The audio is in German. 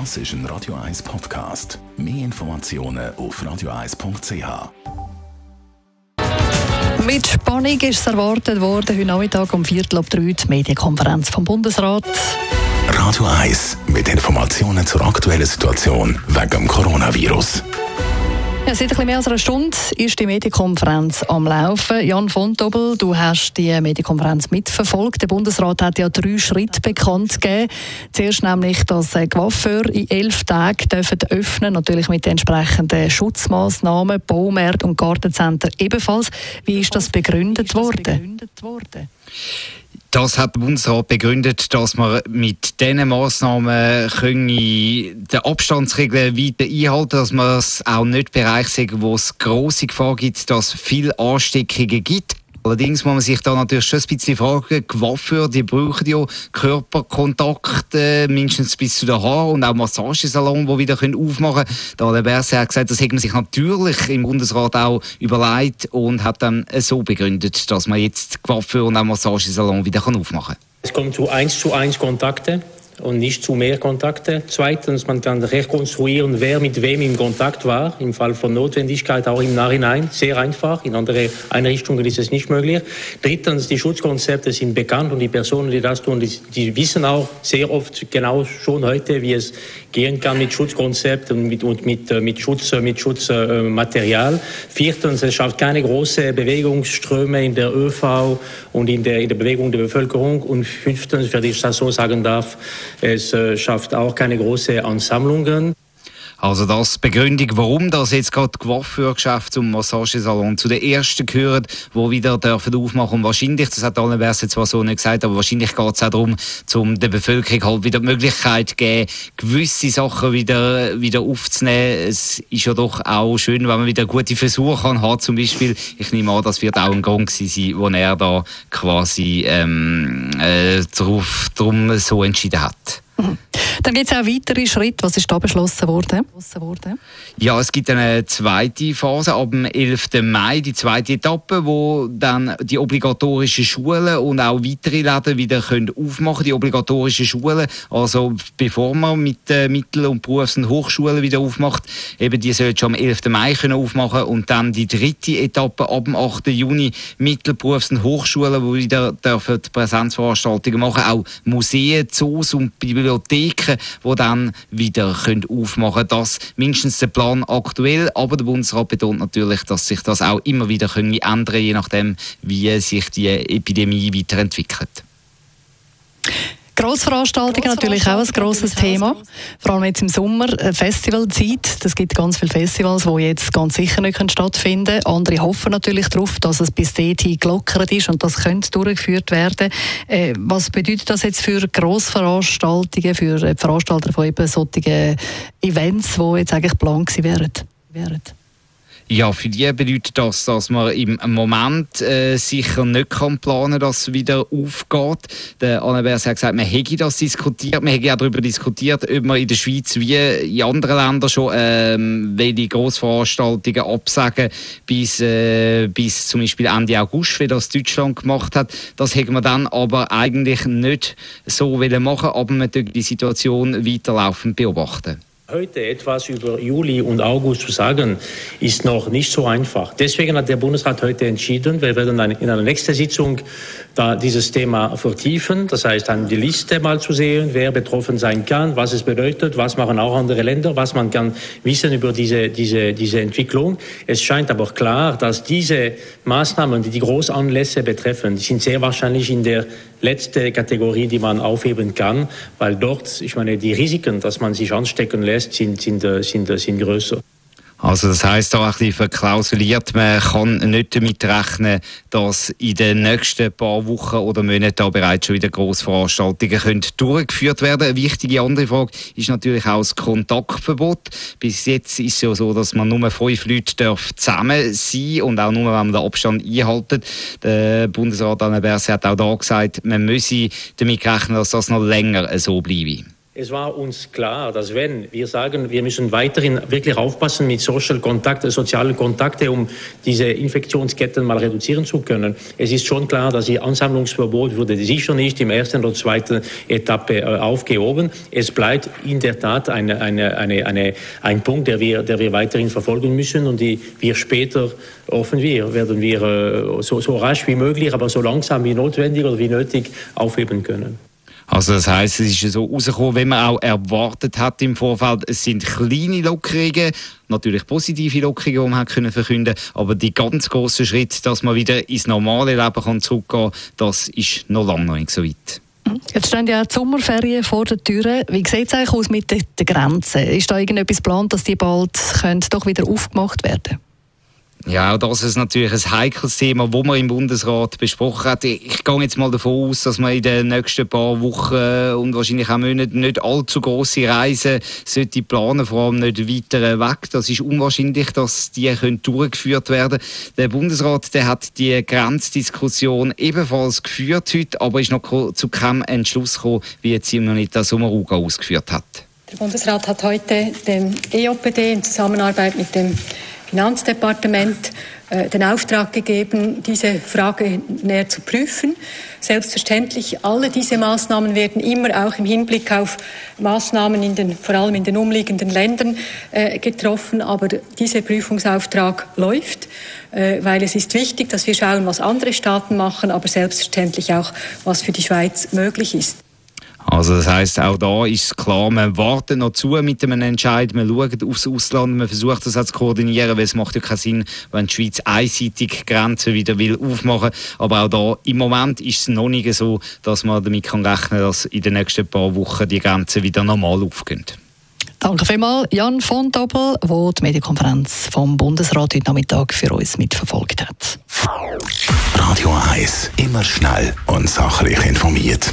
Das ist ein Radio 1 Podcast. Mehr Informationen auf radio1.ch. Mit Spannung ist es erwartet worden, heute Nachmittag um Viertel ab drei die Medienkonferenz vom Bundesrat. Radio 1 mit Informationen zur aktuellen Situation wegen dem Coronavirus. Ja, seit ein mehr als einer Stunde ist die Medienkonferenz am Laufen. Jan von Dobbel, du hast die Medienkonferenz mitverfolgt. Der Bundesrat hat ja drei Schritte bekannt gegeben. Zuerst nämlich, dass Coiffeur in elf Tagen dürfen öffnen natürlich mit den entsprechenden Schutzmaßnahmen, Baumärkte und Gartencenter ebenfalls. Wie ist das begründet worden? Das hat der Bundesrat begründet, dass man mit diesen Massnahmen die Abstandsregeln weiter einhalten dass man es auch nicht Bereich sehen, wo es grosse Gefahr gibt, dass es viele Ansteckungen gibt. Allerdings muss man sich da natürlich schon ein bisschen fragen, Coiffeur, die brauchen ja Körperkontakt, äh, mindestens bis zu den Haaren und auch Massagesalon, die wieder können aufmachen können. Da hat der Berse hat gesagt, das hätte man sich natürlich im Bundesrat auch überlegt und hat dann so begründet, dass man jetzt Coiffeur und auch Massagesalon wieder aufmachen kann. Es kommt zu eins zu eins Kontakte und nicht zu mehr Kontakte. Zweitens, man kann rekonstruieren, wer mit wem im Kontakt war, im Fall von Notwendigkeit auch im Nachhinein. Sehr einfach. In andere Einrichtungen ist es nicht möglich. Drittens, die Schutzkonzepte sind bekannt und die Personen, die das tun, die, die wissen auch sehr oft genau schon heute, wie es gehen kann mit Schutzkonzepten und mit, und mit, äh, mit, Schutz, äh, mit Schutzmaterial. Viertens, es schafft keine großen Bewegungsströme in der ÖV und in der, in der Bewegung der Bevölkerung. Und fünftens, wenn ich das so sagen darf, es äh, schafft auch keine großen Ansammlungen. Also das Begründung, warum das jetzt gerade die Coiffeurgeschäfte zum Massagesalon zu den ersten gehören, die wieder dürfen aufmachen. Und wahrscheinlich, das hat Alain Berset zwar so nicht gesagt, aber wahrscheinlich geht es auch darum, um der Bevölkerung halt wieder die Möglichkeit zu geben, gewisse Sachen wieder, wieder aufzunehmen. Es ist ja doch auch schön, wenn man wieder gute Versuche haben. Zum Beispiel, ich nehme an, das wird auch ein Grund sein, wo er da quasi ähm, äh, darauf, darum so entschieden hat. Mhm. Dann gibt es auch weitere Schritte. Was ist da beschlossen worden? Ja, es gibt eine zweite Phase ab dem 11. Mai, die zweite Etappe, wo dann die obligatorischen Schulen und auch weitere Läden wieder können aufmachen Die obligatorischen Schulen, also bevor man mit den Mittel- und Berufs- und Hochschulen wieder aufmacht, eben die sollen schon am 11. Mai können aufmachen und dann die dritte Etappe ab dem 8. Juni Mittel-, Berufs- und Hochschulen, wo wieder dürfen Präsenzveranstaltungen machen, auch Museen, Zoos und Bibliotheken, die dann wieder können aufmachen können. Das mindestens der Plan aktuell, aber der Bundesrat betont natürlich, dass sich das auch immer wieder können ändern je nachdem, wie sich die Epidemie weiterentwickelt. Grossveranstaltungen natürlich auch ein grosses Thema. Vor allem jetzt im Sommer, äh, Festivalzeit. Es gibt ganz viele Festivals, die jetzt ganz sicher nicht stattfinden können. Andere hoffen natürlich darauf, dass es bis dahin gelockert ist und das könnte durchgeführt werden. Äh, was bedeutet das jetzt für Grossveranstaltungen, für äh, Veranstalter von eben solchen Events, die jetzt eigentlich geplant wären? Ja, für die bedeutet das, dass man im Moment äh, sicher nicht kann planen dass es wieder aufgeht. Der Annabers hat gesagt, man hätte das diskutiert, man hätte auch darüber diskutiert, ob man in der Schweiz wie in anderen Ländern schon ähm, welche Grossveranstaltungen absagen bis, äh, bis zum Beispiel Ende August, wie das Deutschland gemacht hat. Das hätte man dann aber eigentlich nicht so machen aber man die Situation weiterlaufend beobachten. Heute etwas über Juli und August zu sagen, ist noch nicht so einfach. Deswegen hat der Bundesrat heute entschieden, wir werden in einer nächsten Sitzung da dieses Thema vertiefen. Das heißt, dann die Liste mal zu sehen, wer betroffen sein kann, was es bedeutet, was machen auch andere Länder, was man kann wissen über diese, diese, diese Entwicklung. Es scheint aber klar, dass diese Maßnahmen, die die Großanlässe betreffen, sind sehr wahrscheinlich in der letzten Kategorie, die man aufheben kann, weil dort, ich meine, die Risiken, dass man sich anstecken lässt, lässt, sind, sind, äh, sind, äh, sind größer. Also das heißt da ein bisschen verklausuliert, man kann nicht damit rechnen, dass in den nächsten paar Wochen oder Monaten da bereits schon wieder Grossveranstaltungen können durchgeführt werden. Eine wichtige andere Frage ist natürlich auch das Kontaktverbot. Bis jetzt ist es ja so, dass man nur fünf Leute zusammen sein und auch nur, wenn man den Abstand einhaltet. Der Bundesrat Anne Berse hat auch da gesagt, man müsse damit rechnen, dass das noch länger so bleibe. Es war uns klar, dass wenn wir sagen, wir müssen weiterhin wirklich aufpassen mit Social Kontakte, sozialen Kontakte, um diese Infektionsketten mal reduzieren zu können. Es ist schon klar, dass die Ansammlungsverbot wurde sicher nicht im ersten oder zweiten Etappe äh, aufgehoben. Es bleibt in der Tat eine, eine, eine, eine, ein Punkt, der wir, der wir weiterhin verfolgen müssen und die wir später hoffen wir, werden wir äh, so, so rasch wie möglich, aber so langsam wie notwendig oder wie nötig aufheben können. Also das heißt, es ist so rausgekommen, wenn man auch erwartet hat im Vorfeld, es sind kleine Lockerungen, natürlich positive Lockerungen, die man hat können verkünden, aber die ganz grossen Schritte, dass man wieder ins normale Leben kann zurückgehen, das ist noch lange noch nicht so weit. Jetzt stehen ja die Sommerferien vor der Tür. Wie sieht es eigentlich aus mit den Grenzen? Ist da irgendetwas geplant, dass die bald doch wieder aufgemacht werden können? Ja, das ist natürlich ein heikles Thema, das man im Bundesrat besprochen hat. Ich gehe jetzt mal davon aus, dass man in den nächsten paar Wochen und wahrscheinlich auch Monaten nicht allzu große Reisen sollte planen, vor allem nicht weiter weg. Das ist unwahrscheinlich, dass die können durchgeführt werden. Der Bundesrat, der hat die Grenzdiskussion ebenfalls geführt heute, aber ist noch zu keinem Entschluss gekommen, wie jetzt Simonita Sommaruga ausgeführt hat. Der Bundesrat hat heute dem EOPD in Zusammenarbeit mit dem Finanzdepartement äh, den Auftrag gegeben, diese Frage näher zu prüfen. Selbstverständlich, alle diese Maßnahmen werden immer auch im Hinblick auf Maßnahmen in den, vor allem in den umliegenden Ländern äh, getroffen, aber dieser Prüfungsauftrag läuft, äh, weil es ist wichtig, dass wir schauen, was andere Staaten machen, aber selbstverständlich auch, was für die Schweiz möglich ist. Also das heißt auch da ist klar, man wartet noch zu mit einem Entscheid, man schaut aufs Ausland, man versucht das auch zu koordinieren, weil es macht ja keinen Sinn, wenn die Schweiz einseitig Grenzen wieder will aufmachen. Aber auch da im Moment ist es noch nicht so, dass man damit kann rechnen, dass in den nächsten paar Wochen die Grenzen wieder normal aufgehen. Danke vielmals, Jan von Doppel, der die Medienkonferenz vom Bundesrat heute Nachmittag für uns mitverfolgt hat. Radio 1, immer schnell und sachlich informiert.